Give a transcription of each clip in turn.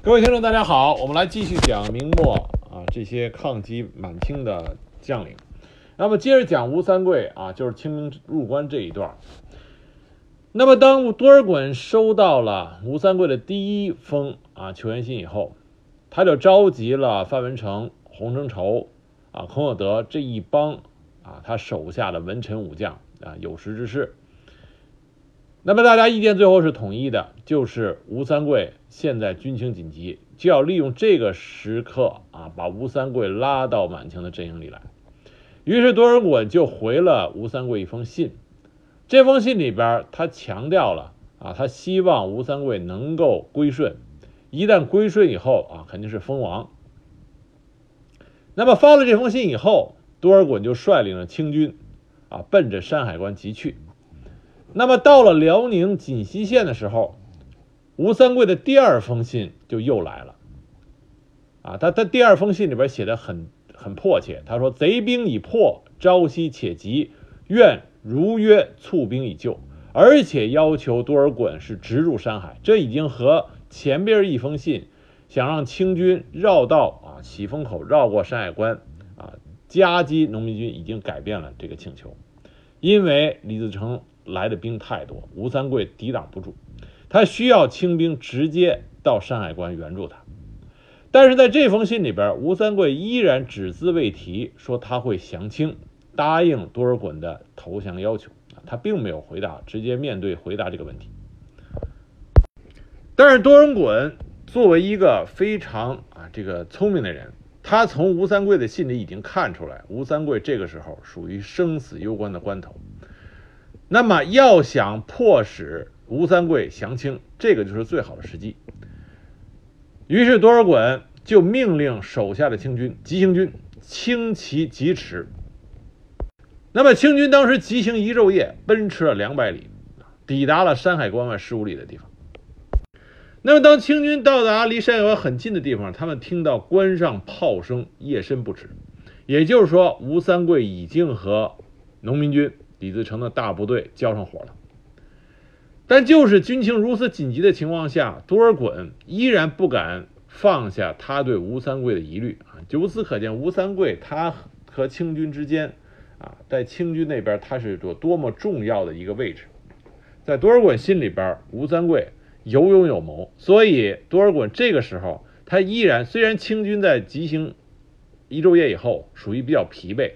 各位听众，大家好，我们来继续讲明末啊这些抗击满清的将领。那么接着讲吴三桂啊，就是清兵入关这一段。那么当多尔衮收到了吴三桂的第一封啊求援信以后，他就召集了范文成、洪承畴啊、孔有德这一帮啊他手下的文臣武将啊有识之士。那么大家意见最后是统一的，就是吴三桂现在军情紧急，就要利用这个时刻啊，把吴三桂拉到满清的阵营里来。于是多尔衮就回了吴三桂一封信，这封信里边他强调了啊，他希望吴三桂能够归顺，一旦归顺以后啊，肯定是封王。那么发了这封信以后，多尔衮就率领了清军啊，奔着山海关急去。那么到了辽宁锦西县的时候，吴三桂的第二封信就又来了。啊，他他第二封信里边写的很很迫切，他说：“贼兵已破，朝夕且急，愿如约促兵以救。”而且要求多尔衮是直入山海，这已经和前边一封信想让清军绕道啊喜峰口绕过山海关啊夹击农民军已经改变了这个请求，因为李自成。来的兵太多，吴三桂抵挡不住，他需要清兵直接到山海关援助他。但是在这封信里边，吴三桂依然只字未提，说他会降清，答应多尔衮的投降要求他并没有回答，直接面对回答这个问题。但是多尔衮作为一个非常啊这个聪明的人，他从吴三桂的信里已经看出来，吴三桂这个时候属于生死攸关的关头。那么要想迫使吴三桂降清，这个就是最好的时机。于是多尔衮就命令手下的清军急行军轻骑疾驰。那么清军当时急行一昼夜，奔驰了两百里，抵达了山海关外十五里的地方。那么当清军到达离山海关很近的地方，他们听到关上炮声，夜深不止，也就是说，吴三桂已经和农民军。李自成的大部队交上火了，但就是军情如此紧急的情况下，多尔衮依然不敢放下他对吴三桂的疑虑啊。由此可见，吴三桂他和清军之间啊，在清军那边他是有多么重要的一个位置。在多尔衮心里边，吴三桂有勇有谋，所以多尔衮这个时候他依然虽然清军在急行一昼夜以后属于比较疲惫。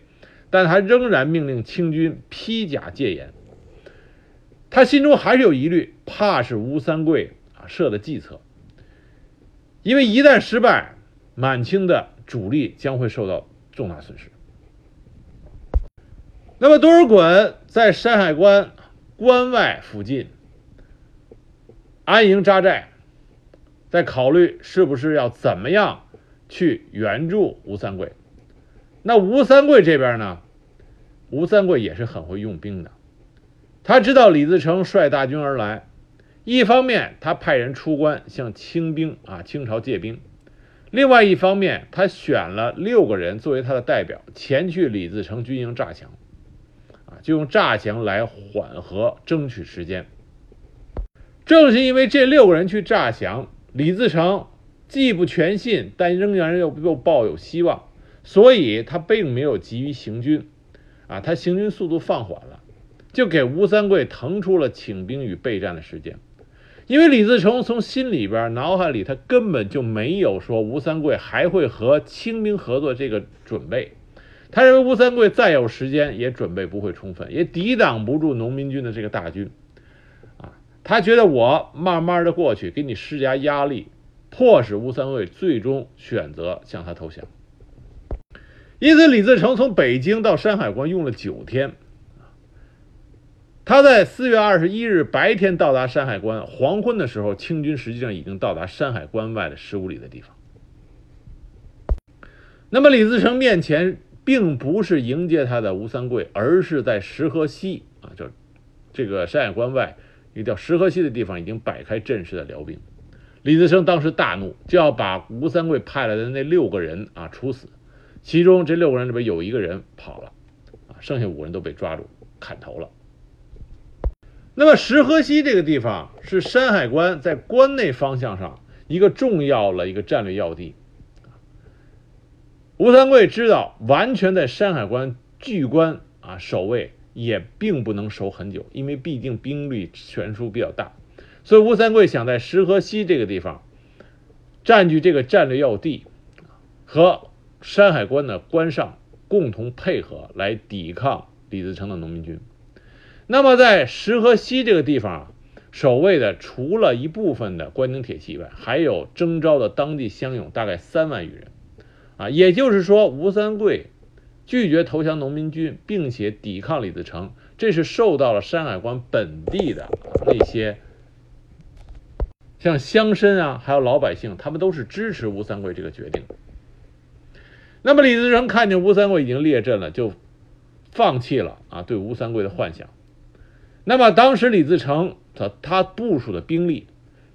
但他仍然命令清军披甲戒严。他心中还是有疑虑，怕是吴三桂啊设的计策。因为一旦失败，满清的主力将会受到重大损失。那么多尔衮在山海关关外附近安营扎寨，在考虑是不是要怎么样去援助吴三桂。那吴三桂这边呢？吴三桂也是很会用兵的，他知道李自成率大军而来，一方面他派人出关向清兵啊清朝借兵，另外一方面他选了六个人作为他的代表前去李自成军营诈降，啊就用诈降来缓和争取时间。正是因为这六个人去诈降，李自成既不全信，但仍然又又抱有希望，所以他并没有急于行军。啊，他行军速度放缓了，就给吴三桂腾出了请兵与备战的时间。因为李自成从心里边、脑海里，他根本就没有说吴三桂还会和清兵合作这个准备。他认为吴三桂再有时间，也准备不会充分，也抵挡不住农民军的这个大军。啊，他觉得我慢慢的过去，给你施加压力，迫使吴三桂最终选择向他投降。因此，李自成从北京到山海关用了九天。他在四月二十一日白天到达山海关，黄昏的时候，清军实际上已经到达山海关外的十五里的地方。那么，李自成面前并不是迎接他的吴三桂，而是在石河西啊，就这个山海关外一个叫石河西的地方，已经摆开阵势的辽兵。李自成当时大怒，就要把吴三桂派来的那六个人啊处死。其中这六个人里边有一个人跑了，啊，剩下五人都被抓住砍头了。那么石河西这个地方是山海关在关内方向上一个重要的一个战略要地。吴三桂知道，完全在山海关据关啊守卫也并不能守很久，因为毕竟兵力悬殊比较大，所以吴三桂想在石河西这个地方占据这个战略要地，和山海关的关上共同配合来抵抗李自成的农民军。那么在石河西这个地方啊，守卫的除了一部分的关宁铁骑外，还有征召的当地乡勇，大概三万余人。啊，也就是说，吴三桂拒绝投降农民军，并且抵抗李自成，这是受到了山海关本地的那些像乡绅啊，还有老百姓，他们都是支持吴三桂这个决定。那么李自成看见吴三桂已经列阵了，就放弃了啊对吴三桂的幻想。那么当时李自成他他部署的兵力，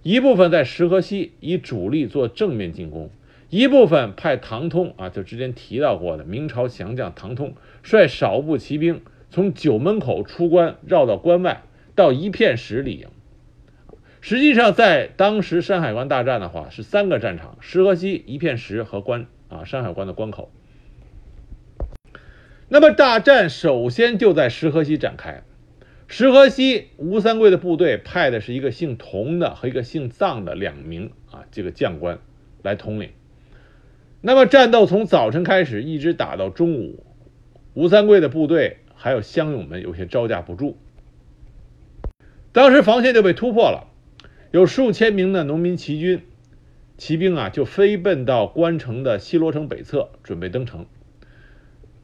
一部分在石河西以主力做正面进攻。一部分派唐通啊，就之前提到过的明朝降将唐通，率少部骑兵从九门口出关，绕到关外，到一片石里营。实际上，在当时山海关大战的话，是三个战场：石河西、一片石和关啊，山海关的关口。那么大战首先就在石河西展开。石河西，吴三桂的部队派的是一个姓童的和一个姓臧的两名啊，这个将官来统领。那么战斗从早晨开始，一直打到中午，吴三桂的部队还有乡勇们有些招架不住，当时防线就被突破了，有数千名的农民骑军骑兵啊，就飞奔到关城的西罗城北侧，准备登城。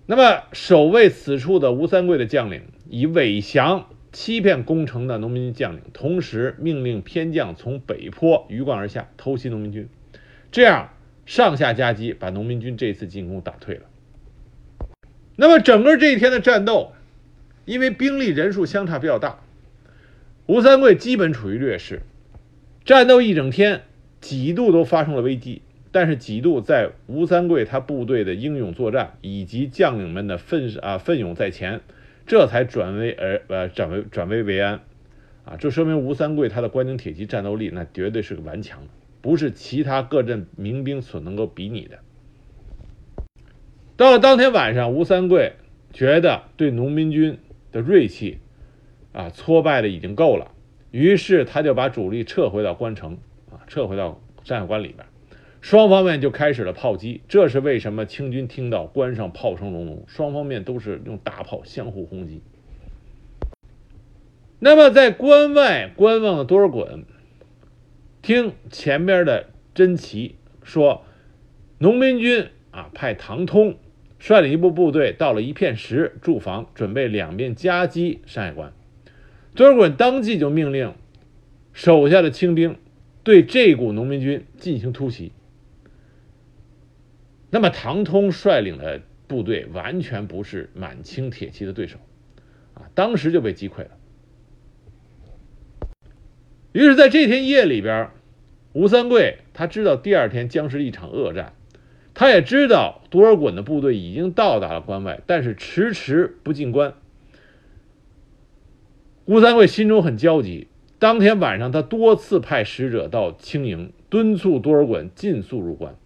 那么守卫此处的吴三桂的将领，以伪降欺骗攻城的农民将领，同时命令偏将从北坡鱼贯而下偷袭农民军，这样。上下夹击，把农民军这次进攻打退了。那么整个这一天的战斗，因为兵力人数相差比较大，吴三桂基本处于劣势。战斗一整天，几度都发生了危机，但是几度在吴三桂他部队的英勇作战以及将领们的奋啊奋勇在前，这才转危而呃转危转危为安。啊，这说明吴三桂他的关宁铁骑战斗力那绝对是个顽强。不是其他各镇民兵所能够比拟的。到了当天晚上，吴三桂觉得对农民军的锐气啊挫败的已经够了，于是他就把主力撤回到关城，撤回到山海关里边，双方面就开始了炮击。这是为什么清军听到关上炮声隆隆，双方面都是用大炮相互轰击。那么在关外观望的多尔衮。听前边的真奇说，农民军啊派唐通率领一部部队到了一片石驻防，准备两面夹击山海关。多尔衮当即就命令手下的清兵对这股农民军进行突袭。那么唐通率领的部队完全不是满清铁骑的对手，啊，当时就被击溃了。于是，在这天夜里边，吴三桂他知道第二天将是一场恶战，他也知道多尔衮的部队已经到达了关外，但是迟迟不进关。吴三桂心中很焦急。当天晚上，他多次派使者到青营，敦促多尔衮尽速入关。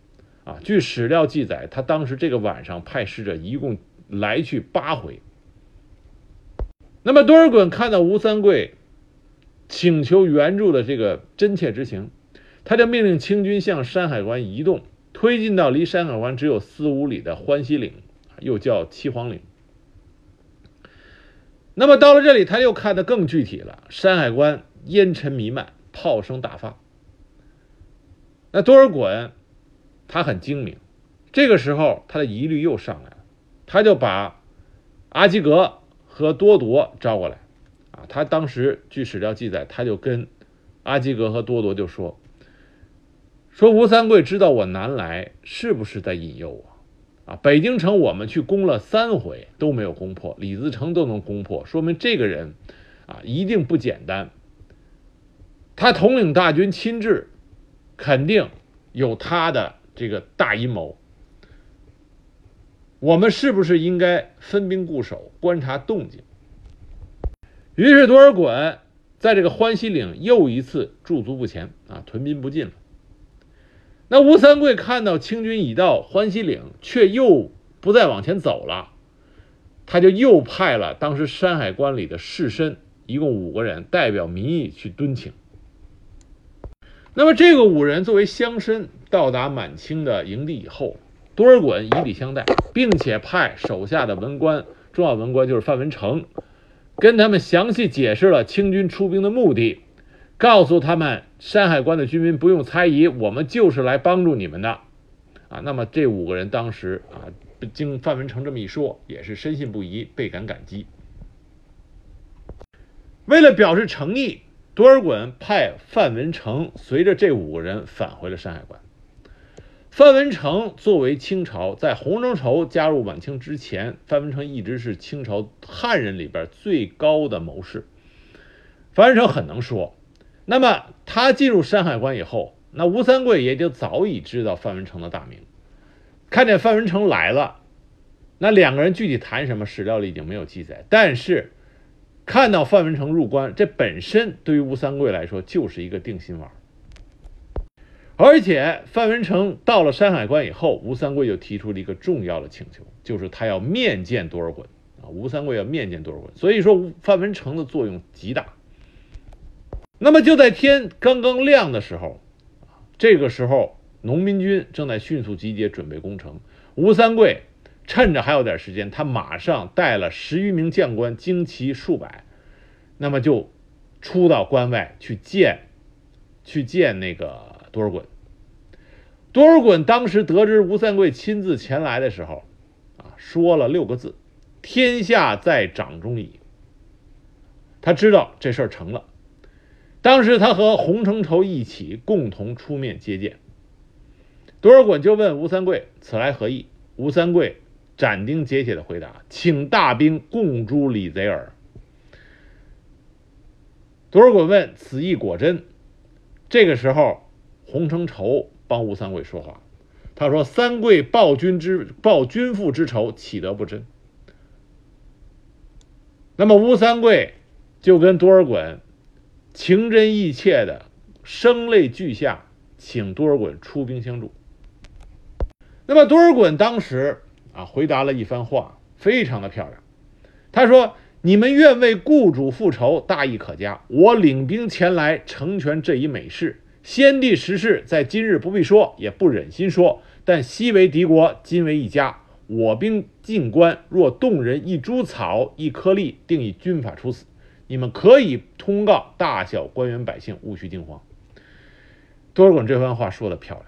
啊，据史料记载，他当时这个晚上派使者一共来去八回。那么多尔衮看到吴三桂。请求援助的这个真切之情，他就命令清军向山海关移动，推进到离山海关只有四五里的欢喜岭，又叫七皇岭。那么到了这里，他又看得更具体了。山海关烟尘弥漫，炮声大发。那多尔衮他很精明，这个时候他的疑虑又上来了，他就把阿基格和多铎招过来。啊，他当时据史料记载，他就跟阿基格和多铎就说：“说吴三桂知道我南来，是不是在引诱我？啊，北京城我们去攻了三回都没有攻破，李自成都能攻破，说明这个人啊一定不简单。他统领大军亲至，肯定有他的这个大阴谋。我们是不是应该分兵固守，观察动静？”于是多尔衮在这个欢喜岭又一次驻足不前啊，屯兵不进了。那吴三桂看到清军已到欢喜岭，却又不再往前走了，他就又派了当时山海关里的士绅，一共五个人，代表民意去敦请。那么这个五人作为乡绅到达满清的营地以后，多尔衮以礼相待，并且派手下的文官，重要文官就是范文成，跟他们详细解释了清军出兵的目的。告诉他们，山海关的居民不用猜疑，我们就是来帮助你们的，啊，那么这五个人当时啊，经范文成这么一说，也是深信不疑，倍感感激。为了表示诚意，多尔衮派范文成随着这五个人返回了山海关。范文成作为清朝在洪承畴加入晚清之前，范文成一直是清朝汉人里边最高的谋士。范文成很能说。那么他进入山海关以后，那吴三桂也就早已知道范文成的大名，看见范文成来了，那两个人具体谈什么，史料里已经没有记载。但是看到范文成入关，这本身对于吴三桂来说就是一个定心丸。而且范文成到了山海关以后，吴三桂又提出了一个重要的请求，就是他要面见多尔衮啊。吴三桂要面见多尔衮，所以说范文成的作用极大。那么就在天刚刚亮的时候，这个时候农民军正在迅速集结，准备攻城。吴三桂趁着还有点时间，他马上带了十余名将官，精骑数百，那么就出到关外去见，去见那个多尔衮。多尔衮当时得知吴三桂亲自前来的时候，啊，说了六个字：“天下在掌中矣。”他知道这事儿成了。当时他和洪承畴一起共同出面接见，多尔衮就问吴三桂：“此来何意？”吴三桂斩钉截铁的回答：“请大兵共诛李贼耳。”多尔衮问：“此意果真？”这个时候，洪承畴帮吴三桂说话，他说：“三桂报君之报君父之仇，岂得不真？”那么吴三桂就跟多尔衮。情真意切的，声泪俱下，请多尔衮出兵相助。那么多尔衮当时啊，回答了一番话，非常的漂亮。他说：“你们愿为雇主复仇，大义可嘉。我领兵前来成全这一美事。先帝时事，在今日不必说，也不忍心说。但西为敌国，今为一家。我兵进关，若动人一株草、一颗粒，定以军法处死。”你们可以通告大小官员百姓，勿需惊慌。多尔衮这番话说的漂亮。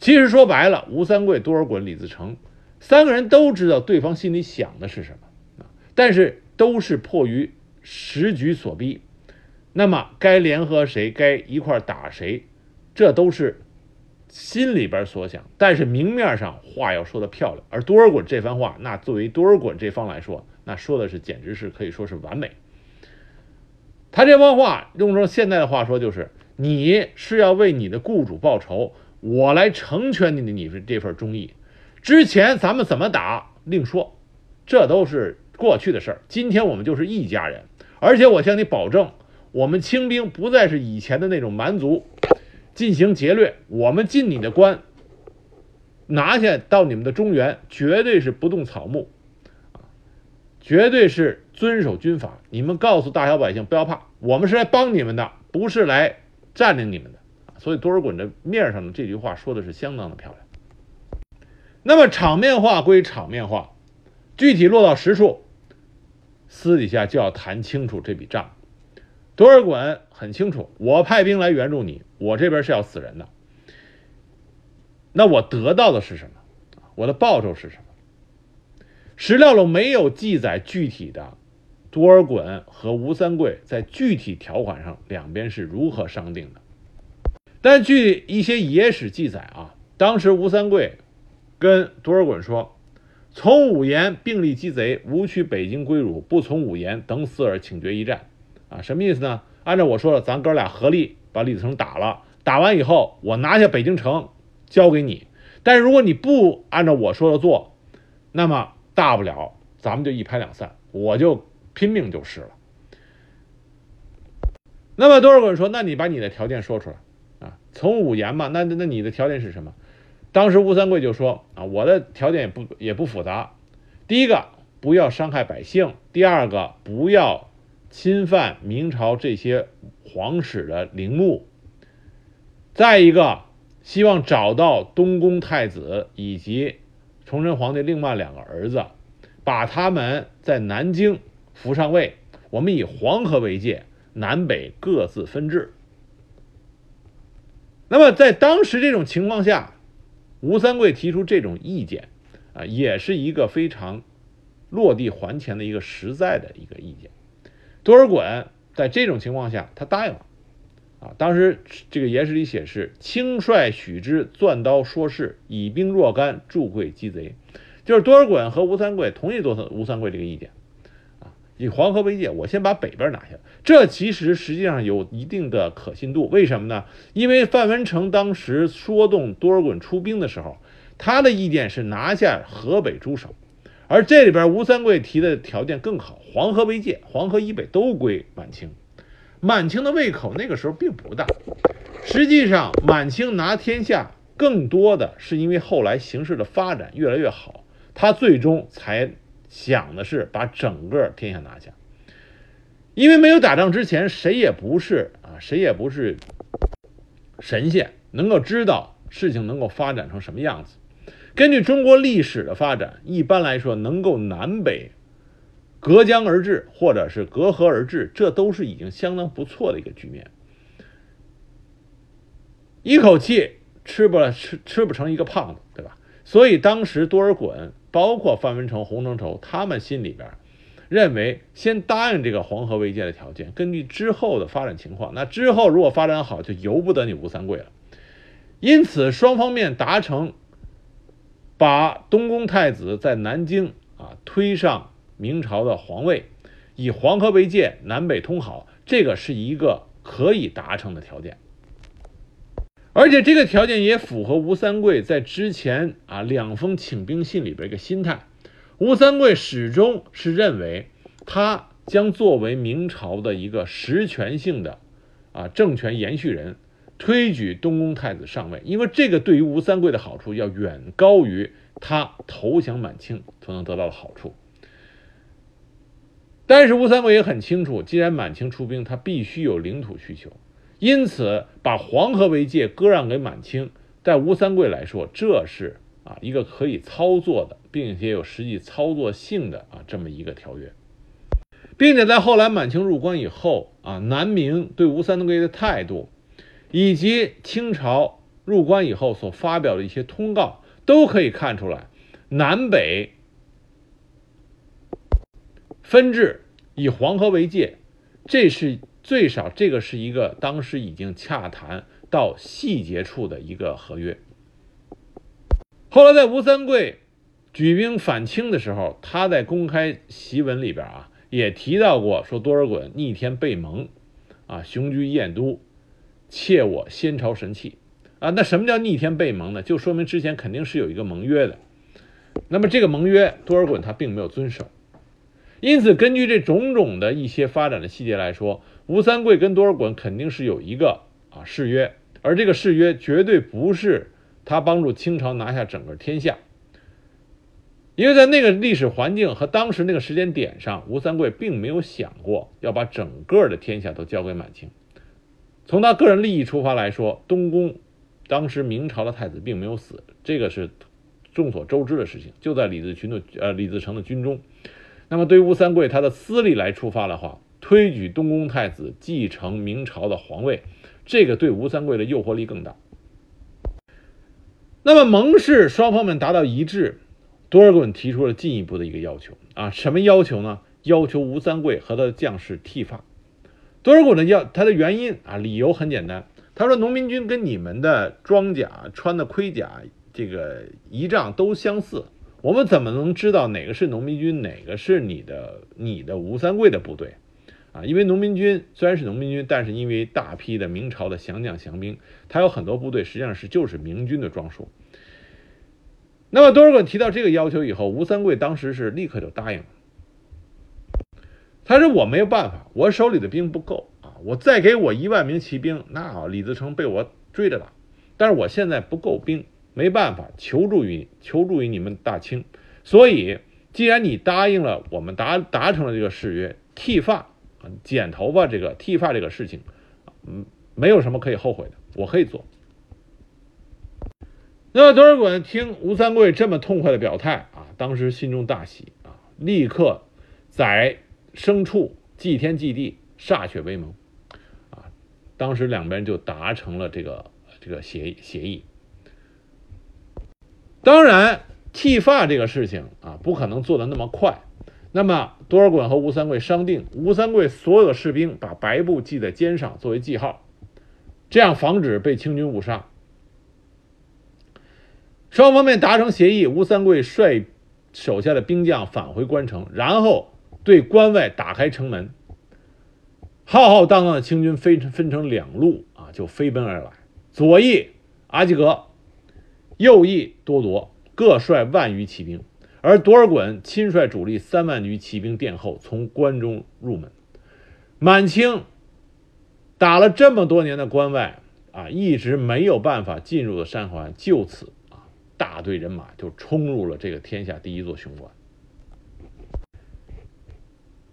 其实说白了，吴三桂、多尔衮、李自成三个人都知道对方心里想的是什么，但是都是迫于时局所逼，那么该联合谁，该一块打谁，这都是心里边所想。但是明面上话要说的漂亮，而多尔衮这番话，那作为多尔衮这方来说。那说的是，简直是可以说是完美。他这番话用成现在的话说，就是你是要为你的雇主报仇，我来成全你的你这份忠义。之前咱们怎么打另说，这都是过去的事儿。今天我们就是一家人，而且我向你保证，我们清兵不再是以前的那种蛮族进行劫掠，我们进你的关，拿下到你们的中原，绝对是不动草木。绝对是遵守军法。你们告诉大小百姓不要怕，我们是来帮你们的，不是来占领你们的。所以多尔衮的面上的这句话说的是相当的漂亮。那么场面话归场面话，具体落到实处，私底下就要谈清楚这笔账。多尔衮很清楚，我派兵来援助你，我这边是要死人的。那我得到的是什么？我的报酬是什么？史料中没有记载具体的多尔衮和吴三桂在具体条款上两边是如何商定的，但据一些野史记载啊，当时吴三桂跟多尔衮说：“从五言并立击贼，吾取北京归汝；不从五言，等死而请决一战。”啊，什么意思呢？按照我说的，咱哥俩合力把李自成打了，打完以后我拿下北京城交给你，但是如果你不按照我说的做，那么。大不了咱们就一拍两散，我就拼命就是了。那么多尔衮说：“那你把你的条件说出来？”从五言嘛，那那你的条件是什么？当时吴三桂就说啊，我的条件也不也不复杂，第一个不要伤害百姓，第二个不要侵犯明朝这些皇室的陵墓，再一个希望找到东宫太子以及崇祯皇帝另外两个儿子，把他们在南京扶上位，我们以黄河为界，南北各自分治。那么在当时这种情况下，吴三桂提出这种意见，啊，也是一个非常落地还钱的一个实在的一个意见。多尔衮在这种情况下，他答应了，啊，当时这个野史里写是轻率许之，钻刀说事，以兵若干，助贵击贼，就是多尔衮和吴三桂同意多吴三桂这个意见。以黄河为界，我先把北边拿下。这其实实际上有一定的可信度。为什么呢？因为范文成当时说动多尔衮出兵的时候，他的意见是拿下河北诸省，而这里边吴三桂提的条件更好，黄河为界，黄河以北都归满清。满清的胃口那个时候并不大。实际上，满清拿天下更多的是因为后来形势的发展越来越好，他最终才。想的是把整个天下拿下，因为没有打仗之前，谁也不是啊，谁也不是神仙，能够知道事情能够发展成什么样子。根据中国历史的发展，一般来说，能够南北隔江而治，或者是隔河而治，这都是已经相当不错的一个局面。一口气吃不吃吃不成一个胖子，对吧？所以当时多尔衮。包括范文成、洪承畴，他们心里边认为，先答应这个黄河为界的条件，根据之后的发展情况，那之后如果发展好，就由不得你吴三桂了。因此，双方面达成，把东宫太子在南京啊推上明朝的皇位，以黄河为界，南北通好，这个是一个可以达成的条件。而且这个条件也符合吴三桂在之前啊两封请兵信里边一个心态。吴三桂始终是认为，他将作为明朝的一个实权性的啊政权延续人，推举东宫太子上位，因为这个对于吴三桂的好处要远高于他投降满清所能得到的好处。但是吴三桂也很清楚，既然满清出兵，他必须有领土需求。因此，把黄河为界割让给满清，在吴三桂来说，这是啊一个可以操作的，并且有实际操作性的啊这么一个条约，并且在后来满清入关以后啊，南明对吴三桂的态度，以及清朝入关以后所发表的一些通告，都可以看出来，南北分治以黄河为界，这是。最少，这个是一个当时已经洽谈到细节处的一个合约。后来在吴三桂举兵反清的时候，他在公开檄文里边啊，也提到过说多尔衮逆天背盟，啊雄居燕都，窃我先朝神器，啊那什么叫逆天背盟呢？就说明之前肯定是有一个盟约的。那么这个盟约，多尔衮他并没有遵守。因此，根据这种种的一些发展的细节来说。吴三桂跟多尔衮肯定是有一个啊誓约，而这个誓约绝对不是他帮助清朝拿下整个天下，因为在那个历史环境和当时那个时间点上，吴三桂并没有想过要把整个的天下都交给满清。从他个人利益出发来说，东宫当时明朝的太子并没有死，这个是众所周知的事情，就在李自群的呃李自成的军中。那么对于吴三桂他的私利来出发的话，推举东宫太子继承明朝的皇位，这个对吴三桂的诱惑力更大。那么盟誓双方们达到一致，多尔衮提出了进一步的一个要求啊，什么要求呢？要求吴三桂和他的将士剃发。多尔衮的要他的原因啊，理由很简单，他说农民军跟你们的装甲穿的盔甲这个仪仗都相似，我们怎么能知道哪个是农民军，哪个是你的你的吴三桂的部队？啊，因为农民军虽然是农民军，但是因为大批的明朝的降将降兵，他有很多部队实际上是就是明军的装束。那么多尔衮提到这个要求以后，吴三桂当时是立刻就答应了。他说：“我没有办法，我手里的兵不够啊，我再给我一万名骑兵，那李自成被我追着打。但是我现在不够兵，没办法求助于求助于你们大清，所以既然你答应了我们达达成了这个誓约，剃发剪头发这个剃发这个事情，嗯，没有什么可以后悔的，我可以做。那么多尔衮听吴三桂这么痛快的表态啊，当时心中大喜啊，立刻宰牲畜，祭天祭地，歃血为盟啊。当时两边就达成了这个这个协协议。当然，剃发这个事情啊，不可能做的那么快。那么多尔衮和吴三桂商定，吴三桂所有的士兵把白布系在肩上作为记号，这样防止被清军误杀。双方面达成协议，吴三桂率手下的兵将返回关城，然后对关外打开城门。浩浩荡荡的清军分分成两路啊，就飞奔而来。左翼阿济格，右翼多铎各率万余骑兵，而多尔衮亲率主力三万余骑兵殿后，从关中入门。满清打了这么多年的关外啊，一直没有办法进入的山海关，就此啊。大队人马就冲入了这个天下第一座雄关。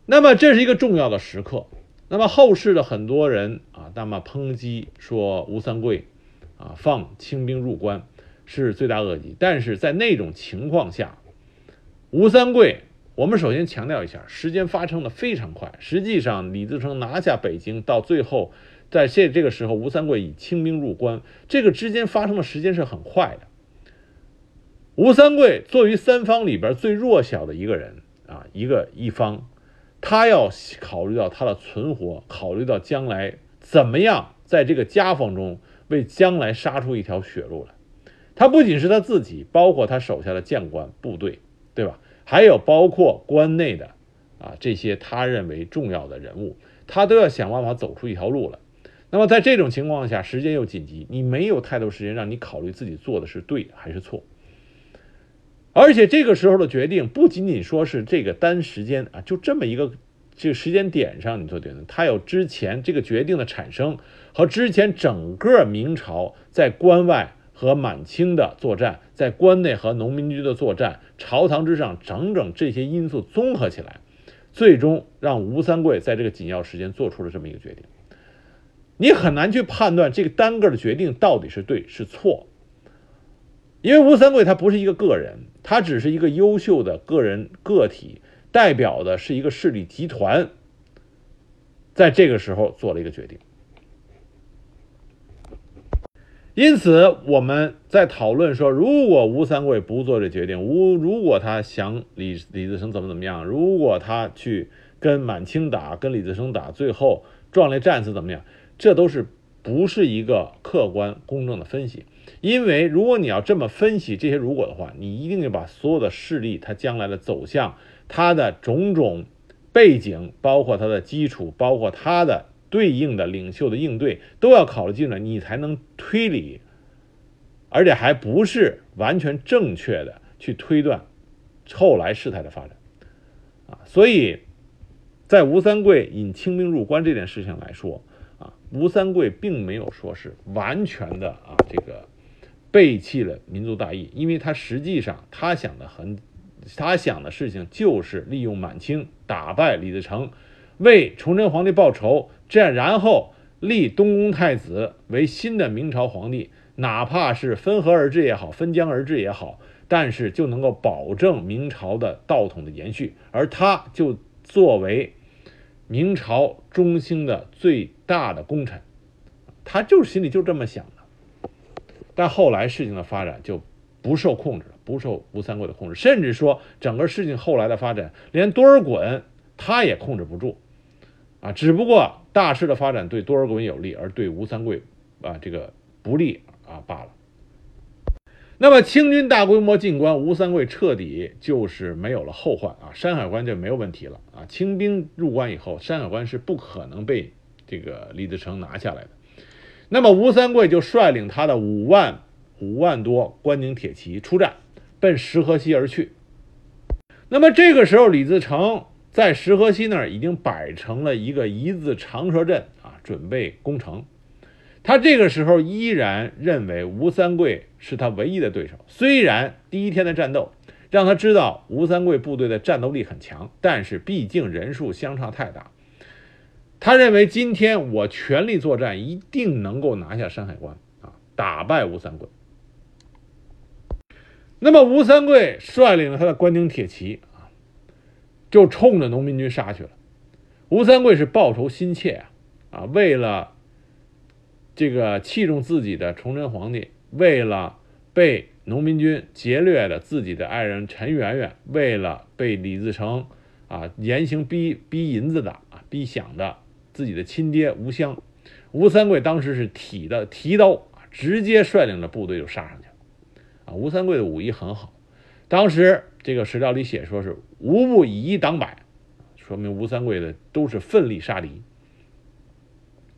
那么这是一个重要的时刻。那么后世的很多人啊，那么抨击说吴三桂啊放清兵入关是罪大恶极。但是在那种情况下，吴三桂，我们首先强调一下，时间发生的非常快。实际上，李自成拿下北京到最后，在这这个时候，吴三桂以清兵入关，这个之间发生的时间是很快的。吴三桂作为三方里边最弱小的一个人啊，一个一方，他要考虑到他的存活，考虑到将来怎么样在这个夹缝中为将来杀出一条血路来。他不仅是他自己，包括他手下的将官部队，对吧？还有包括关内的啊这些他认为重要的人物，他都要想办法走出一条路来。那么在这种情况下，时间又紧急，你没有太多时间让你考虑自己做的是对还是错。而且这个时候的决定不仅仅说是这个单时间啊，就这么一个这个时间点上你做决定，它有之前这个决定的产生和之前整个明朝在关外和满清的作战，在关内和农民军的作战，朝堂之上整整这些因素综合起来，最终让吴三桂在这个紧要时间做出了这么一个决定。你很难去判断这个单个的决定到底是对是错。因为吴三桂他不是一个个人，他只是一个优秀的个人个体，代表的是一个势力集团，在这个时候做了一个决定。因此，我们在讨论说，如果吴三桂不做这决定，吴如果他想李李自成怎么怎么样，如果他去跟满清打，跟李自成打，最后壮烈战死怎么样，这都是不是一个客观公正的分析。因为如果你要这么分析这些如果的话，你一定就把所有的势力它将来的走向、它的种种背景，包括它的基础，包括它的对应的领袖的应对，都要考虑进来，你才能推理，而且还不是完全正确的去推断后来事态的发展啊。所以，在吴三桂引清兵入关这件事情来说啊，吴三桂并没有说是完全的啊这个。背弃了民族大义，因为他实际上他想的很，他想的事情就是利用满清打败李自成，为崇祯皇帝报仇，这样然后立东宫太子为新的明朝皇帝，哪怕是分河而治也好，分疆而治也好，但是就能够保证明朝的道统的延续，而他就作为明朝中兴的最大的功臣，他就是心里就这么想的。但后来事情的发展就不受控制了，不受吴三桂的控制，甚至说整个事情后来的发展，连多尔衮他也控制不住，啊，只不过大势的发展对多尔衮有利，而对吴三桂啊这个不利啊罢了。那么清军大规模进关，吴三桂彻底就是没有了后患啊，山海关就没有问题了啊，清兵入关以后，山海关是不可能被这个李自成拿下来的。那么吴三桂就率领他的五万五万多关宁铁骑出战，奔石河西而去。那么这个时候，李自成在石河西那儿已经摆成了一个一字长蛇阵啊，准备攻城。他这个时候依然认为吴三桂是他唯一的对手。虽然第一天的战斗让他知道吴三桂部队的战斗力很强，但是毕竟人数相差太大。他认为今天我全力作战，一定能够拿下山海关啊，打败吴三桂。那么吴三桂率领了他的关宁铁骑，就冲着农民军杀去了。吴三桂是报仇心切啊，啊，为了。这个器重自己的崇祯皇帝，为了被农民军劫掠的自己的爱人陈圆圆，为了被李自成啊严刑逼逼银子的啊逼饷的自己的亲爹吴襄，吴三桂当时是提的提刀，直接率领着部队就杀上去了啊。吴三桂的武艺很好，当时这个史料里写说是无不以一挡百，说明吴三桂的都是奋力杀敌。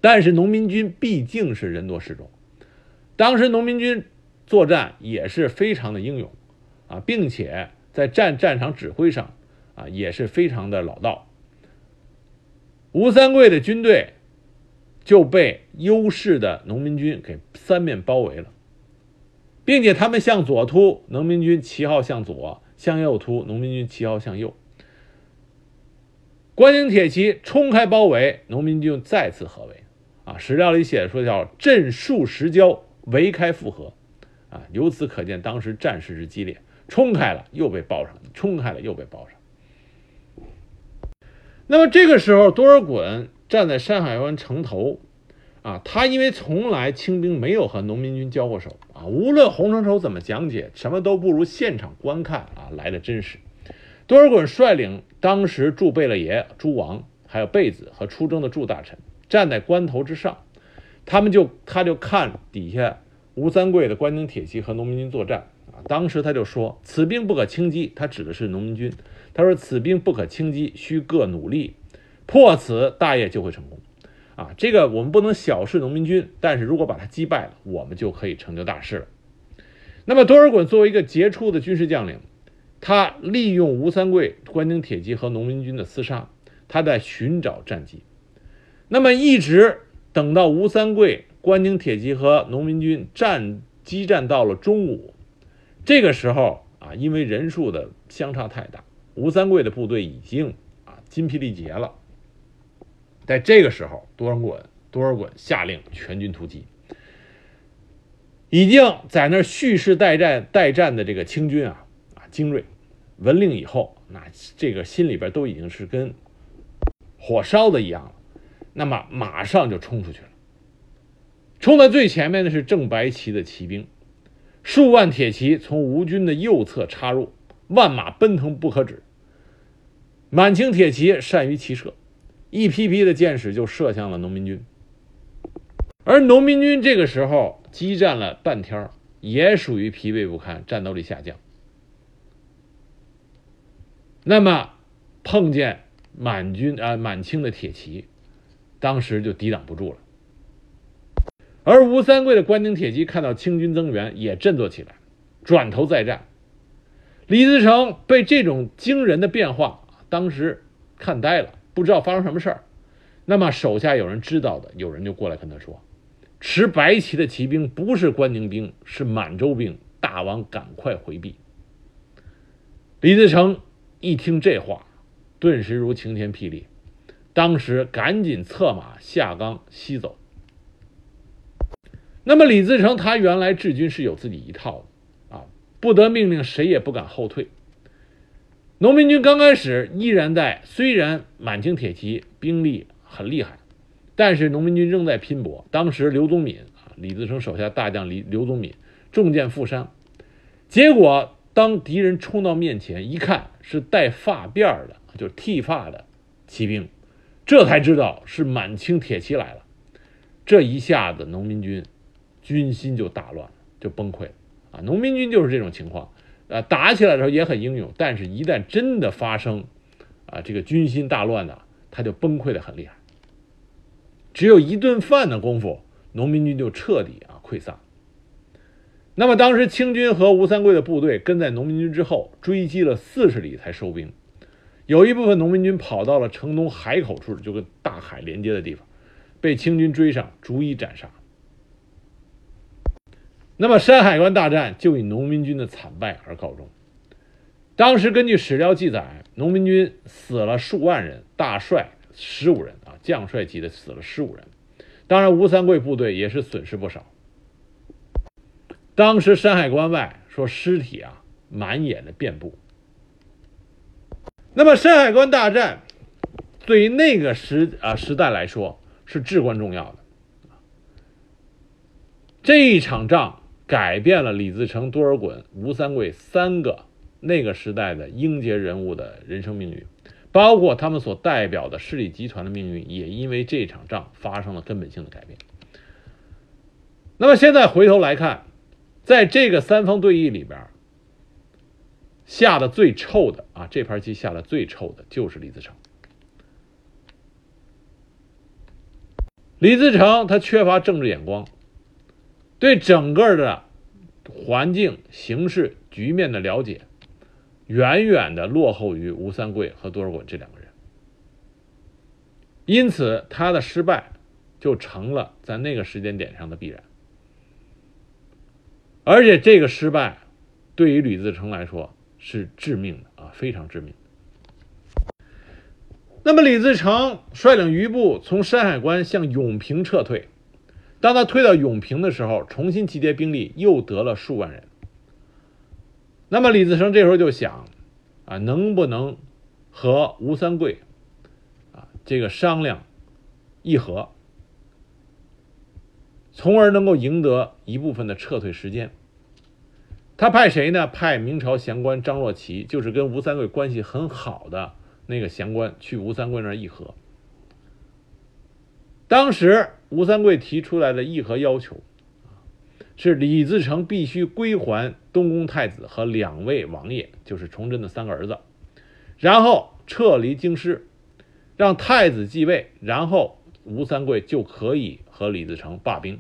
但是农民军毕竟是人多势众，当时农民军作战也是非常的英勇啊，并且在战战场指挥上啊也是非常的老道。吴三桂的军队就被优势的农民军给三面包围了，并且他们向左突，农民军旗号向左；向右突，农民军旗号向右。关宁铁骑冲开包围，农民军再次合围。啊，史料里写说叫阵数十交，围开复合，啊，由此可见当时战事之激烈，冲开了又被包上，冲开了又被包上。那么这个时候，多尔衮站在山海关城头，啊，他因为从来清兵没有和农民军交过手，啊，无论洪承畴怎么讲解，什么都不如现场观看啊来的真实。多尔衮率领当时驻贝勒爷诸王，还有贝子和出征的驻大臣。站在关头之上，他们就他就看底下吴三桂的关宁铁骑和农民军作战啊。当时他就说：“此兵不可轻击。”他指的是农民军。他说：“此兵不可轻击，需各努力，破此大业就会成功。”啊，这个我们不能小视农民军，但是如果把他击败了，我们就可以成就大事了。那么多尔衮作为一个杰出的军事将领，他利用吴三桂关宁铁骑和农民军的厮杀，他在寻找战机。那么一直等到吴三桂关宁铁骑和农民军战激战到了中午，这个时候啊，因为人数的相差太大，吴三桂的部队已经啊筋疲力竭了。在这个时候，多尔衮多尔衮下令全军突击，已经在那蓄势待战待战的这个清军啊啊精锐，闻令以后，那这个心里边都已经是跟火烧的一样了。那么马上就冲出去了。冲在最前面的是正白旗的骑兵，数万铁骑从吴军的右侧插入，万马奔腾不可止。满清铁骑善于骑射，一批批的箭矢就射向了农民军。而农民军这个时候激战了半天，也属于疲惫不堪，战斗力下降。那么碰见满军啊满清的铁骑。当时就抵挡不住了，而吴三桂的关宁铁骑看到清军增援，也振作起来，转头再战。李自成被这种惊人的变化，当时看呆了，不知道发生什么事儿。那么手下有人知道的，有人就过来跟他说：“持白旗的骑兵不是关宁兵，是满洲兵，大王赶快回避。”李自成一听这话，顿时如晴天霹雳。当时赶紧策马下冈西走。那么李自成他原来治军是有自己一套的啊，不得命令谁也不敢后退。农民军刚开始依然在，虽然满清铁骑兵力很厉害，但是农民军仍在拼搏。当时刘宗敏啊，李自成手下大将李刘宗敏中箭负伤，结果当敌人冲到面前一看，是带发辫的，就是剃发的骑兵。这才知道是满清铁骑来了，这一下子农民军军心就大乱，就崩溃了啊！农民军就是这种情况，啊，打起来的时候也很英勇，但是一旦真的发生啊这个军心大乱的，他就崩溃的很厉害。只有一顿饭的功夫，农民军就彻底啊溃散。那么当时清军和吴三桂的部队跟在农民军之后，追击了四十里才收兵。有一部分农民军跑到了城东海口处，就跟大海连接的地方，被清军追上，逐一斩杀。那么山海关大战就以农民军的惨败而告终。当时根据史料记载，农民军死了数万人，大帅十五人啊，将帅级的死了十五人。当然，吴三桂部队也是损失不少。当时山海关外说尸体啊满眼的遍布。那么山海关大战对于那个时啊时代来说是至关重要的。这一场仗改变了李自成、多尔衮、吴三桂三个那个时代的英杰人物的人生命运，包括他们所代表的势力集团的命运，也因为这场仗发生了根本性的改变。那么现在回头来看，在这个三方对弈里边，下的最臭的啊，这盘棋下的最臭的就是李自成。李自成他缺乏政治眼光。对整个的环境、形势、局面的了解，远远的落后于吴三桂和多尔衮这两个人，因此他的失败就成了在那个时间点上的必然。而且这个失败对于李自成来说是致命的啊，非常致命。那么李自成率领余部从山海关向永平撤退。当他退到永平的时候，重新集结兵力，又得了数万人。那么李自成这时候就想，啊，能不能和吴三桂，啊，这个商量议和，从而能够赢得一部分的撤退时间。他派谁呢？派明朝降官张若琪，就是跟吴三桂关系很好的那个降官，去吴三桂那儿议和。当时。吴三桂提出来的议和要求，是李自成必须归还东宫太子和两位王爷，就是崇祯的三个儿子，然后撤离京师，让太子继位，然后吴三桂就可以和李自成罢兵。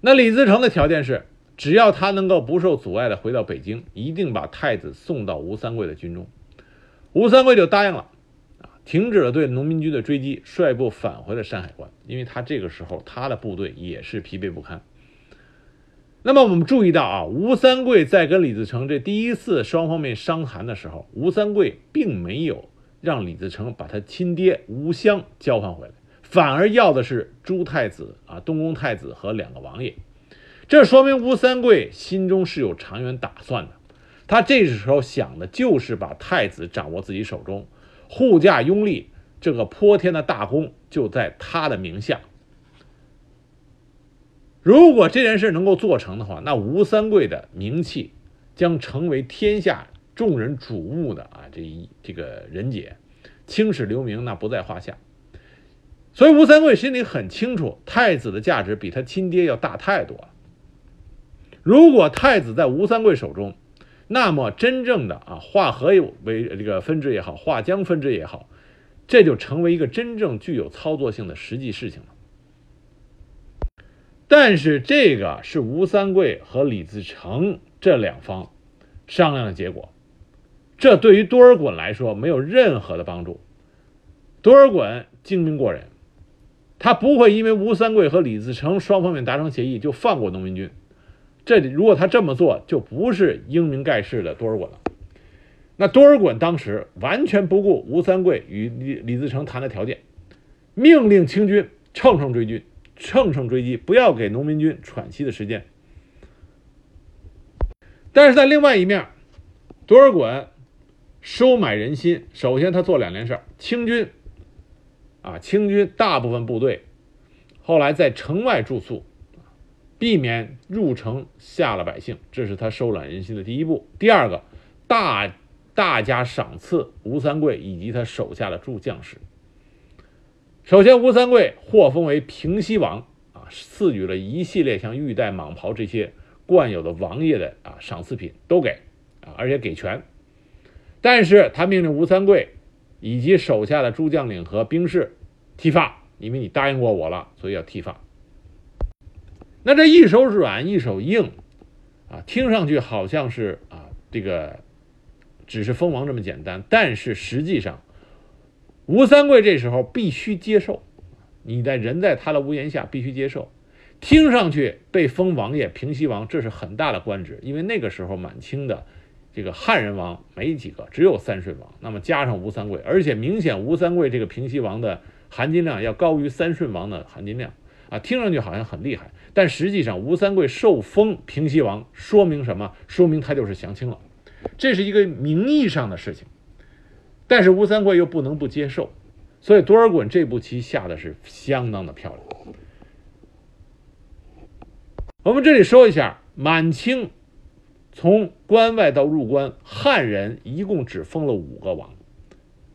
那李自成的条件是，只要他能够不受阻碍的回到北京，一定把太子送到吴三桂的军中。吴三桂就答应了。停止了对农民军的追击，率部返回了山海关。因为他这个时候他的部队也是疲惫不堪。那么我们注意到啊，吴三桂在跟李自成这第一次双方面商谈的时候，吴三桂并没有让李自成把他亲爹吴襄交换回来，反而要的是朱太子啊、东宫太子和两个王爷。这说明吴三桂心中是有长远打算的。他这时候想的就是把太子掌握自己手中。护驾拥立，这个泼天的大功就在他的名下。如果这件事能够做成的话，那吴三桂的名气将成为天下众人瞩目的啊，这一这个人杰，青史留名那不在话下。所以吴三桂心里很清楚，太子的价值比他亲爹要大太多了。如果太子在吴三桂手中，那么，真正的啊，化河为这个分支也好，化江分支也好，这就成为一个真正具有操作性的实际事情了。但是，这个是吴三桂和李自成这两方商量的结果，这对于多尔衮来说没有任何的帮助。多尔衮精明过人，他不会因为吴三桂和李自成双方面达成协议就放过农民军。这里如果他这么做，就不是英明盖世的多尔衮了。那多尔衮当时完全不顾吴三桂与李李自成谈的条件，命令清军乘胜追击，乘胜追击，不要给农民军喘息的时间。但是在另外一面，多尔衮收买人心。首先，他做两件事：清军啊，清军大部分部队后来在城外住宿。避免入城吓了百姓，这是他收揽人心的第一步。第二个，大大加赏赐吴三桂以及他手下的诸将士。首先，吴三桂获封为平西王啊，赐予了一系列像玉带、蟒袍这些惯有的王爷的啊赏赐品都给啊，而且给全。但是他命令吴三桂以及手下的诸将领和兵士剃发，因为你答应过我了，所以要剃发。那这一手软一手硬，啊，听上去好像是啊，这个只是封王这么简单，但是实际上，吴三桂这时候必须接受，你在人在他的屋檐下必须接受，听上去被封王爷、平西王，这是很大的官职，因为那个时候满清的这个汉人王没几个，只有三顺王，那么加上吴三桂，而且明显吴三桂这个平西王的含金量要高于三顺王的含金量啊，听上去好像很厉害，但实际上吴三桂受封平西王，说明什么？说明他就是降清了，这是一个名义上的事情，但是吴三桂又不能不接受。所以多尔衮这步棋下的是相当的漂亮。我们这里说一下，满清从关外到入关，汉人一共只封了五个王，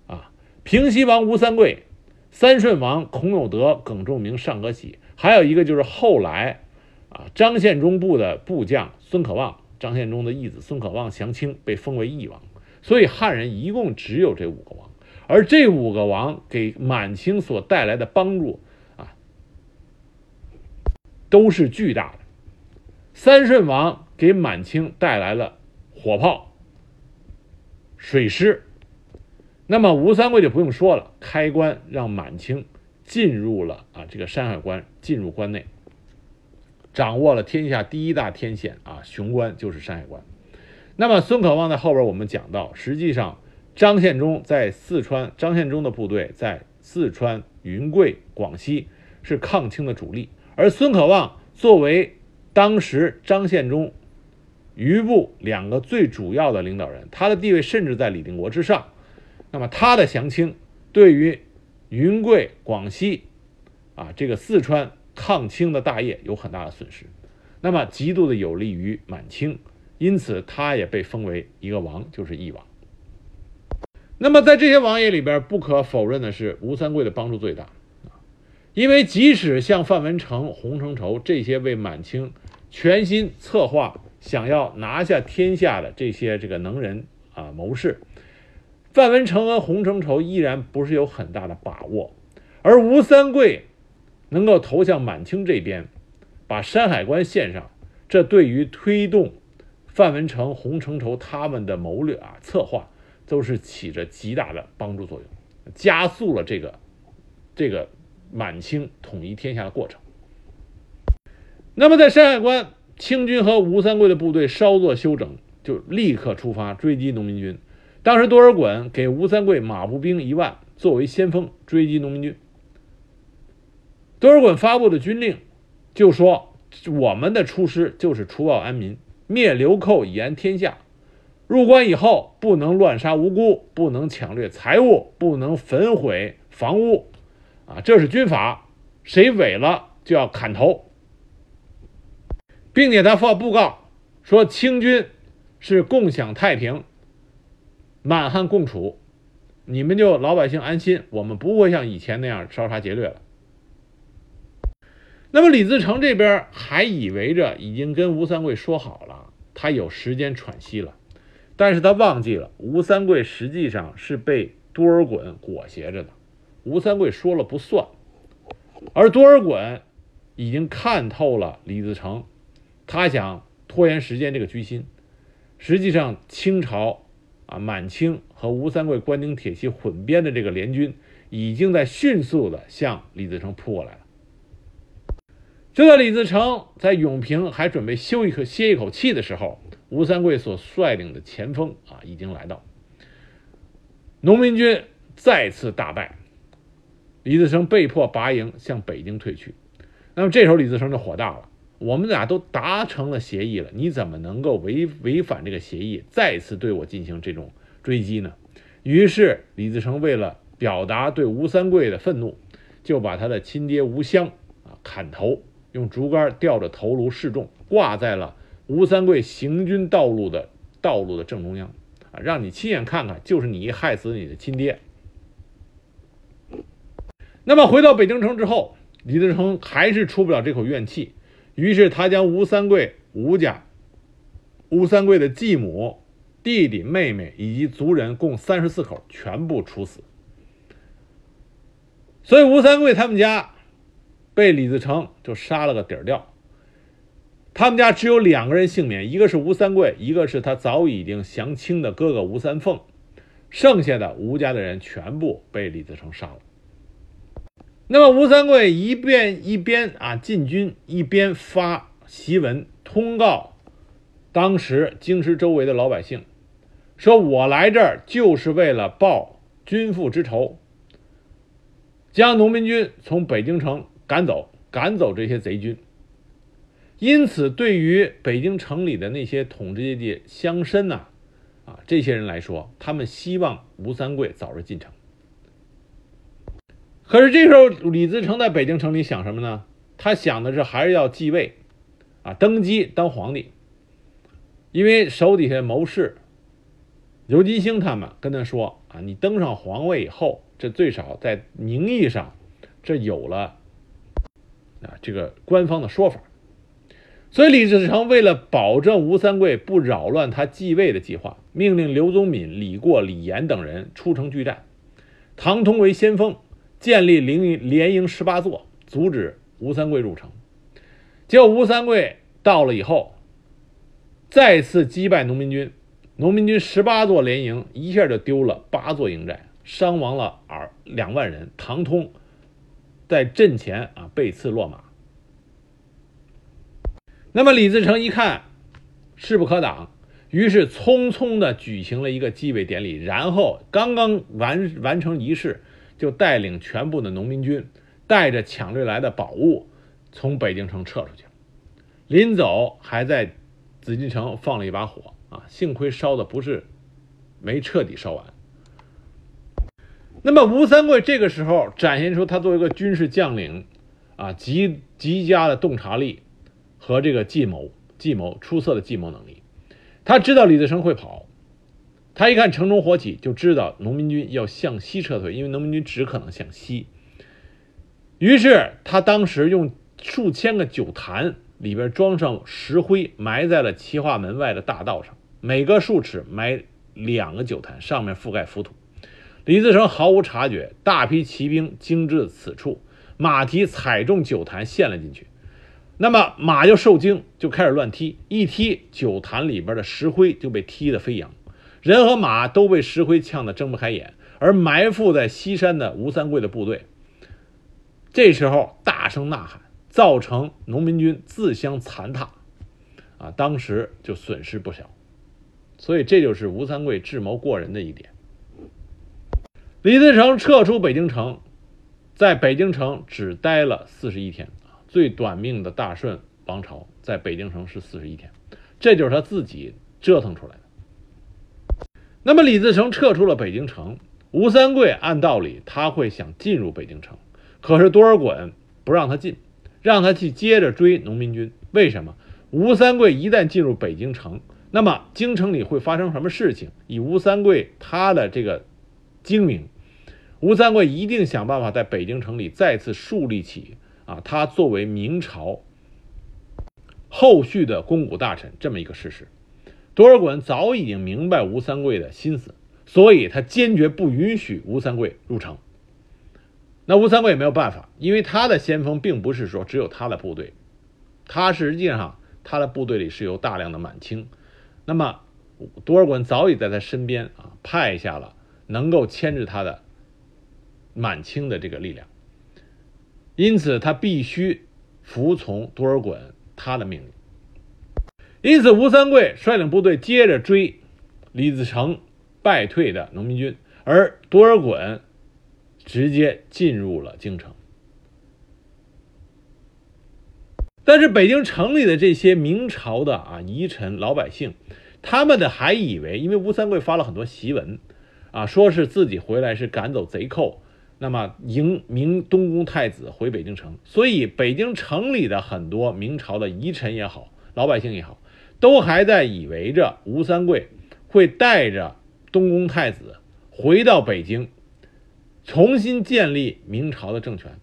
啊，平西王吴三桂、三顺王孔有德、耿仲明、尚可喜，还有一个就是后来啊张献忠部的部将孙可望，张献忠的义子孙可望降清，被封为义王。所以汉人一共只有这五个王。而这五个王给满清所带来的帮助啊，都是巨大的。三顺王给满清带来了火炮、水师，那么吴三桂就不用说了，开关让满清进入了啊这个山海关，进入关内，掌握了天下第一大天险啊雄关就是山海关。那么孙可望在后边我们讲到，实际上。张献忠在四川，张献忠的部队在四川、云贵、广西是抗清的主力，而孙可望作为当时张献忠余部两个最主要的领导人，他的地位甚至在李定国之上。那么他的降清对于云贵、广西啊这个四川抗清的大业有很大的损失，那么极度的有利于满清，因此他也被封为一个王，就是义王。那么，在这些王爷里边，不可否认的是，吴三桂的帮助最大！因为即使像范文成、洪承畴这些为满清全心策划、想要拿下天下的这些这个能人啊谋士，范文成和洪承畴依然不是有很大的把握，而吴三桂能够投向满清这边，把山海关献上，这对于推动范文成、洪承畴他们的谋略啊策划。都是起着极大的帮助作用，加速了这个这个满清统一天下的过程。那么，在山海关，清军和吴三桂的部队稍作休整，就立刻出发追击农民军。当时多尔衮给吴三桂马步兵一万作为先锋追击农民军。多尔衮发布的军令就说：“我们的出师就是除暴安民，灭流寇，以安天下。”入关以后，不能乱杀无辜，不能抢掠财物，不能焚毁房屋，啊，这是军法，谁违了就要砍头，并且他发布告说，清军是共享太平，满汉共处，你们就老百姓安心，我们不会像以前那样烧杀劫掠了。那么李自成这边还以为着已经跟吴三桂说好了，他有时间喘息了。但是他忘记了，吴三桂实际上是被多尔衮裹挟着的，吴三桂说了不算，而多尔衮已经看透了李自成，他想拖延时间这个居心。实际上，清朝啊，满清和吴三桂关宁铁骑混编的这个联军，已经在迅速的向李自成扑过来了。就在李自成在永平还准备休一口歇一口气的时候。吴三桂所率领的前锋啊，已经来到，农民军再次大败，李自成被迫拔营向北京退去。那么这时候李自成就火大了，我们俩都达成了协议了，你怎么能够违违反这个协议，再次对我进行这种追击呢？于是李自成为了表达对吴三桂的愤怒，就把他的亲爹吴襄啊砍头，用竹竿吊着头颅示众，挂在了。吴三桂行军道路的道路的正中央，啊，让你亲眼看看，就是你害死你的亲爹。那么回到北京城之后，李自成还是出不了这口怨气，于是他将吴三桂吴家、吴三桂的继母、弟弟、妹妹以及族人共三十四口全部处死。所以吴三桂他们家被李自成就杀了个底儿掉。他们家只有两个人幸免，一个是吴三桂，一个是他早已经降清的哥哥吴三凤。剩下的吴家的人全部被李自成杀了。那么吴三桂一边一边啊进军，一边发檄文通告当时京师周围的老百姓，说我来这儿就是为了报君父之仇，将农民军从北京城赶走，赶走这些贼军。因此，对于北京城里的那些统治阶级乡绅呐，啊，这些人来说，他们希望吴三桂早日进城。可是这时候，李自成在北京城里想什么呢？他想的是还是要继位，啊，登基当皇帝。因为手底下谋士刘金星他们跟他说啊，你登上皇位以后，这最少在名义上，这有了啊这个官方的说法。所以，李自成为了保证吴三桂不扰乱他继位的计划，命令刘宗敏、李过、李严等人出城拒战，唐通为先锋，建立连营连营十八座，阻止吴三桂入城。结果，吴三桂到了以后，再次击败农民军，农民军十八座连营一下就丢了八座营寨，伤亡了二两万人。唐通在阵前啊被刺落马。那么李自成一看势不可挡，于是匆匆的举行了一个继位典礼，然后刚刚完完成仪式，就带领全部的农民军，带着抢掠来的宝物，从北京城撤出去了。临走还在紫禁城放了一把火啊，幸亏烧的不是没彻底烧完。那么吴三桂这个时候展现出他作为一个军事将领啊极极佳的洞察力。和这个计谋、计谋出色的计谋能力，他知道李自成会跑，他一看城中火起，就知道农民军要向西撤退，因为农民军只可能向西。于是他当时用数千个酒坛里边装上石灰，埋在了齐化门外的大道上，每个数尺埋两个酒坛，上面覆盖浮土。李自成毫无察觉，大批骑兵经至此处，马蹄踩中酒坛，陷了进去。那么马就受惊，就开始乱踢，一踢酒坛里边的石灰就被踢得飞扬，人和马都被石灰呛得睁不开眼。而埋伏在西山的吴三桂的部队，这时候大声呐喊，造成农民军自相残踏，啊，当时就损失不小。所以这就是吴三桂智谋过人的一点。李自成撤出北京城，在北京城只待了四十一天。最短命的大顺王朝在北京城是四十一天，这就是他自己折腾出来的。那么李自成撤出了北京城，吴三桂按道理他会想进入北京城，可是多尔衮不让他进，让他去接着追农民军。为什么？吴三桂一旦进入北京城，那么京城里会发生什么事情？以吴三桂他的这个精明，吴三桂一定想办法在北京城里再次树立起。啊，他作为明朝后续的肱骨大臣，这么一个事实，多尔衮早已经明白吴三桂的心思，所以他坚决不允许吴三桂入城。那吴三桂也没有办法，因为他的先锋并不是说只有他的部队，他实际上他的部队里是有大量的满清。那么多尔衮早已在他身边啊，派下了能够牵制他的满清的这个力量。因此，他必须服从多尔衮他的命令。因此，吴三桂率领部队接着追李自成败退的农民军，而多尔衮直接进入了京城。但是，北京城里的这些明朝的啊遗臣老百姓，他们的还以为，因为吴三桂发了很多檄文，啊，说是自己回来是赶走贼寇。那么迎明东宫太子回北京城，所以北京城里的很多明朝的遗臣也好，老百姓也好，都还在以为着吴三桂会带着东宫太子回到北京，重新建立明朝的政权。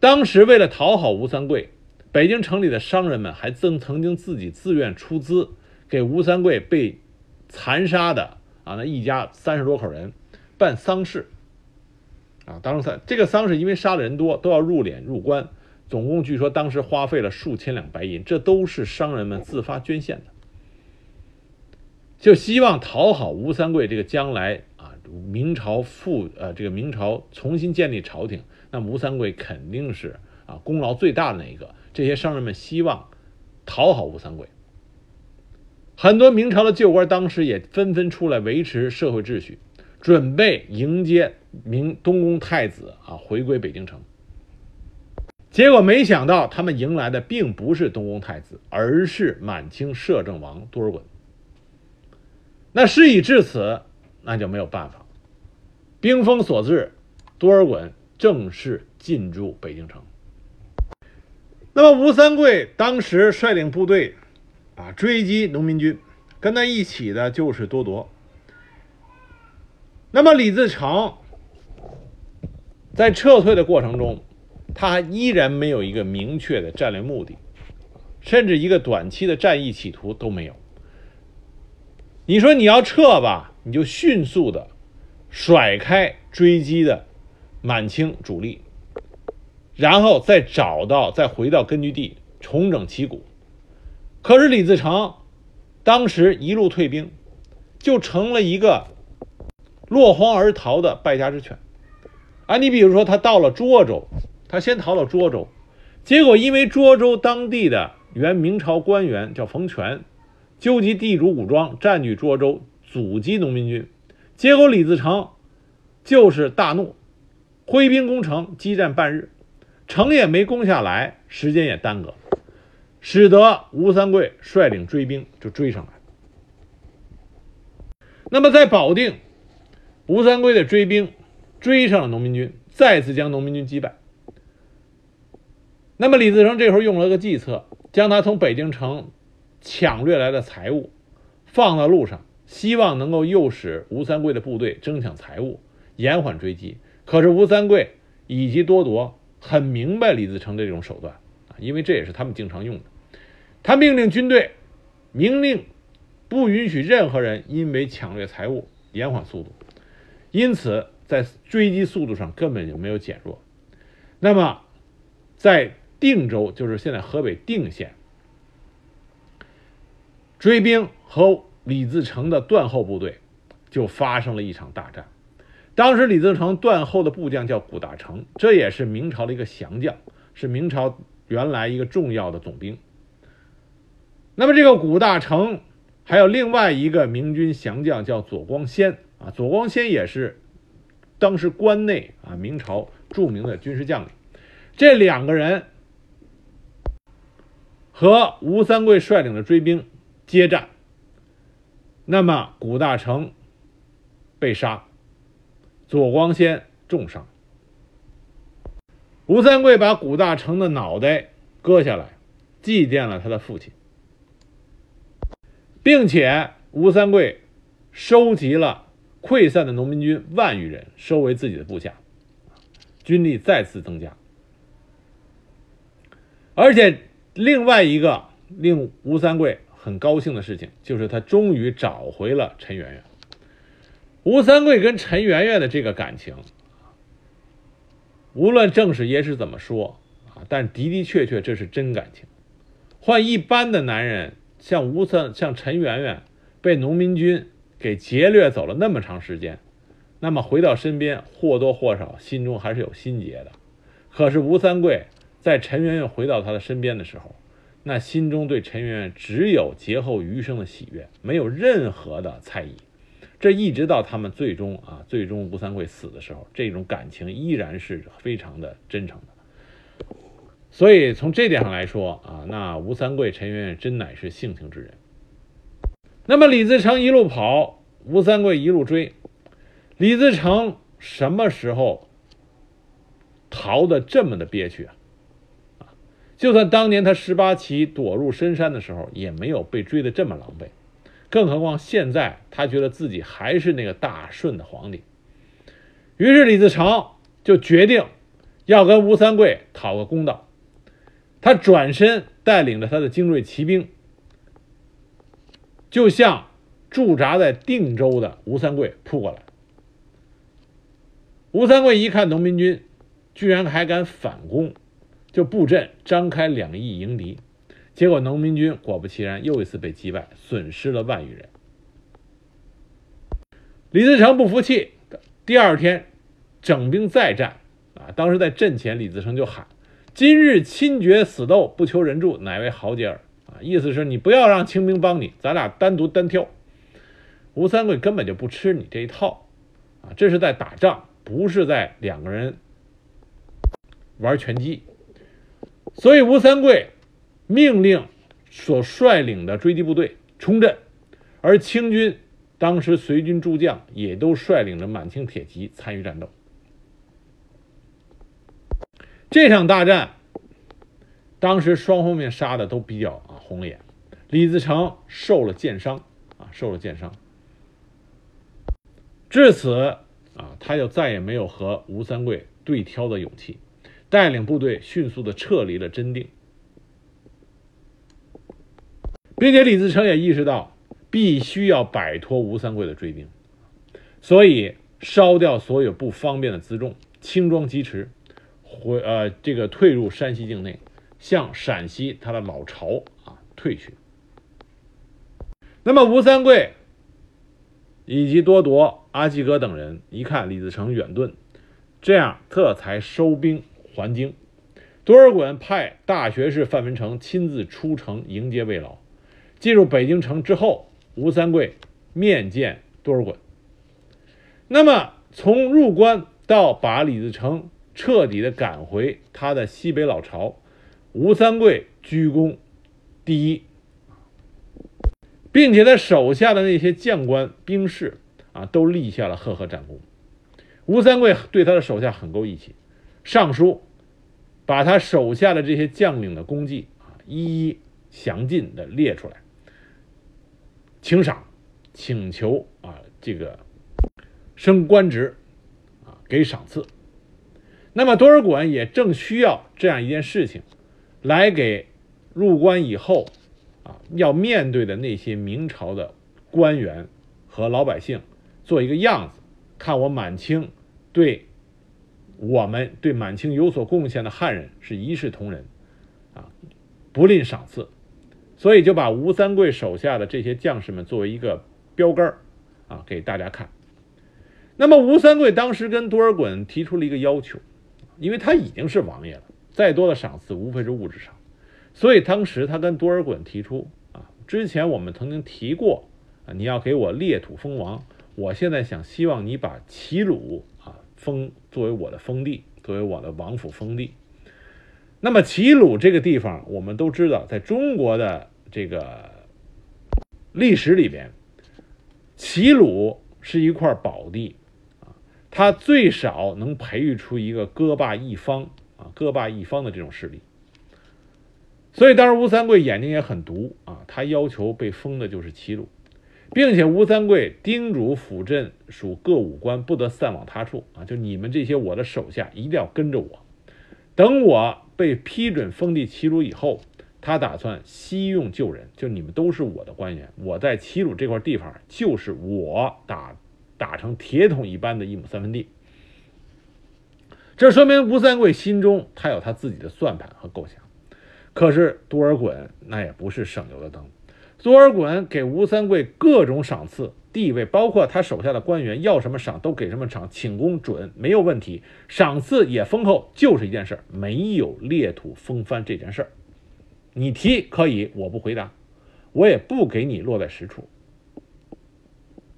当时为了讨好吴三桂，北京城里的商人们还曾曾经自己自愿出资给吴三桂被残杀的。啊，那一家三十多口人办丧事，啊，当时这个丧事因为杀的人多，都要入殓入棺，总共据说当时花费了数千两白银，这都是商人们自发捐献的，就希望讨好吴三桂这个将来啊明朝复呃这个明朝重新建立朝廷，那吴三桂肯定是啊功劳最大的那一个。这些商人们希望讨好吴三桂，很多明朝的旧官当时也纷纷出来维持社会秩序，准备迎接明东宫太子啊回归北京城。结果没想到，他们迎来的并不是东宫太子，而是满清摄政王多尔衮。那事已至此，那就没有办法。兵锋所至，多尔衮正式进驻北京城。那么吴三桂当时率领部队啊追击农民军，跟他一起的就是多铎。那么李自成在撤退的过程中。他依然没有一个明确的战略目的，甚至一个短期的战役企图都没有。你说你要撤吧，你就迅速的甩开追击的满清主力，然后再找到、再回到根据地重整旗鼓。可是李自成当时一路退兵，就成了一个落荒而逃的败家之犬。啊，你比如说他到了涿州。他先逃到涿州，结果因为涿州当地的原明朝官员叫冯全，纠集地主武装占据涿州，阻击农民军。结果李自成就是大怒，挥兵攻城，激战半日，城也没攻下来，时间也耽搁，使得吴三桂率领追兵就追上来。那么在保定，吴三桂的追兵追上了农民军，再次将农民军击败。那么李自成这时候用了个计策，将他从北京城抢掠来的财物放到路上，希望能够诱使吴三桂的部队争抢财物，延缓追击。可是吴三桂以及多铎很明白李自成的这种手段啊，因为这也是他们经常用的。他命令军队，明令不允许任何人因为抢掠财物延缓速度，因此在追击速度上根本就没有减弱。那么在定州就是现在河北定县，追兵和李自成的断后部队就发生了一场大战。当时李自成断后的部将叫古大成，这也是明朝的一个降将，是明朝原来一个重要的总兵。那么这个古大成还有另外一个明军降将叫左光先啊，左光先也是当时关内啊明朝著名的军事将领。这两个人。和吴三桂率领的追兵接战，那么古大成被杀，左光先重伤。吴三桂把古大成的脑袋割下来，祭奠了他的父亲，并且吴三桂收集了溃散的农民军万余人，收为自己的部下，军力再次增加，而且。另外一个令吴三桂很高兴的事情，就是他终于找回了陈圆圆。吴三桂跟陈圆圆的这个感情，无论正史野史怎么说啊，但的的确确这是真感情。换一般的男人，像吴三像陈圆圆，被农民军给劫掠走了那么长时间，那么回到身边或多或少心中还是有心结的。可是吴三桂。在陈圆圆回到他的身边的时候，那心中对陈圆圆只有劫后余生的喜悦，没有任何的猜疑。这一直到他们最终啊，最终吴三桂死的时候，这种感情依然是非常的真诚的。所以从这点上来说啊，那吴三桂、陈圆圆真乃是性情之人。那么李自成一路跑，吴三桂一路追，李自成什么时候逃得这么的憋屈啊？就算当年他十八骑躲入深山的时候，也没有被追得这么狼狈，更何况现在他觉得自己还是那个大顺的皇帝。于是李自成就决定要跟吴三桂讨个公道。他转身带领着他的精锐骑兵，就向驻扎在定州的吴三桂扑过来。吴三桂一看农民军居然还敢反攻。就布阵张开两翼迎敌，结果农民军果不其然又一次被击败，损失了万余人。李自成不服气第二天整兵再战啊，当时在阵前，李自成就喊：“今日亲决死斗，不求人助，乃为豪杰耳。”啊，意思是你不要让清兵帮你，咱俩单独单挑。吴三桂根本就不吃你这一套啊，这是在打仗，不是在两个人玩拳击。所以吴三桂命令所率领的追击部队冲阵，而清军当时随军诸将也都率领着满清铁骑参与战斗。这场大战，当时双方面杀的都比较啊红了眼，李自成受了箭伤啊，受了箭伤。至此啊，他就再也没有和吴三桂对挑的勇气。带领部队迅速的撤离了真定，并且李自成也意识到必须要摆脱吴三桂的追兵，所以烧掉所有不方便的辎重，轻装疾驰，回呃这个退入山西境内，向陕西他的老巢啊退去。那么吴三桂以及多铎、阿济格等人一看李自成远遁，这样特才收兵。还京，多尔衮派大学士范文成亲自出城迎接魏老。进入北京城之后，吴三桂面见多尔衮。那么，从入关到把李自成彻底的赶回他的西北老巢，吴三桂居功第一，并且他手下的那些将官兵士啊，都立下了赫赫战功。吴三桂对他的手下很够义气。上书，把他手下的这些将领的功绩啊，一一详尽的列出来，请赏，请求啊，这个升官职，啊，给赏赐。那么多尔衮也正需要这样一件事情，来给入关以后啊要面对的那些明朝的官员和老百姓做一个样子，看我满清对。我们对满清有所贡献的汉人是一视同仁，啊，不吝赏赐，所以就把吴三桂手下的这些将士们作为一个标杆啊，给大家看。那么吴三桂当时跟多尔衮提出了一个要求，因为他已经是王爷了，再多的赏赐无非是物质上，所以当时他跟多尔衮提出啊，之前我们曾经提过啊，你要给我裂土封王，我现在想希望你把齐鲁。封作为我的封地，作为我的王府封地。那么齐鲁这个地方，我们都知道，在中国的这个历史里边，齐鲁是一块宝地啊，它最少能培育出一个歌霸一方啊，歌霸一方的这种势力。所以当时吴三桂眼睛也很毒啊，他要求被封的就是齐鲁。并且吴三桂叮嘱辅镇属各武官不得散往他处啊！就你们这些我的手下一定要跟着我。等我被批准封地齐鲁以后，他打算西用救人，就你们都是我的官员，我在齐鲁这块地方就是我打打成铁桶一般的一亩三分地。这说明吴三桂心中他有他自己的算盘和构想。可是多尔衮那也不是省油的灯。多尔衮给吴三桂各种赏赐、地位，包括他手下的官员要什么赏都给什么赏，请功准没有问题，赏赐也丰厚，就是一件事，没有裂土封藩这件事儿。你提可以，我不回答，我也不给你落在实处。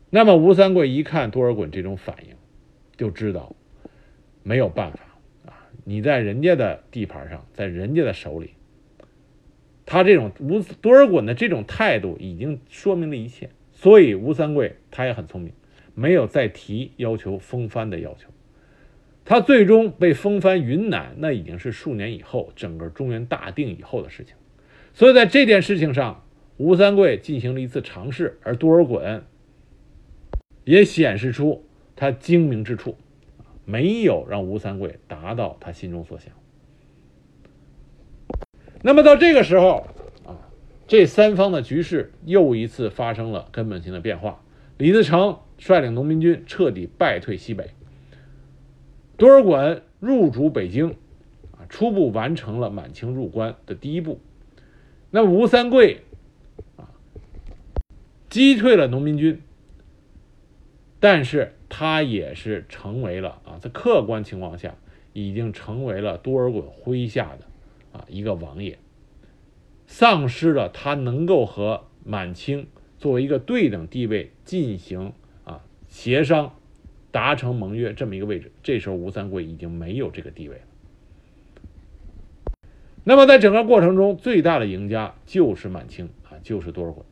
那么吴三桂一看多尔衮这种反应，就知道没有办法啊！你在人家的地盘上，在人家的手里。他这种吴多尔衮的这种态度已经说明了一切，所以吴三桂他也很聪明，没有再提要求封藩的要求。他最终被封藩云南，那已经是数年以后，整个中原大定以后的事情。所以在这件事情上，吴三桂进行了一次尝试，而多尔衮也显示出他精明之处，没有让吴三桂达到他心中所想。那么到这个时候啊，这三方的局势又一次发生了根本性的变化。李自成率领农民军彻底败退西北，多尔衮入主北京，啊，初步完成了满清入关的第一步。那吴三桂啊，击退了农民军，但是他也是成为了啊，在客观情况下已经成为了多尔衮麾下的啊一个王爷，丧失了他能够和满清作为一个对等地位进行啊协商、达成盟约这么一个位置。这时候吴三桂已经没有这个地位了。那么在整个过程中，最大的赢家就是满清啊，就是多尔衮。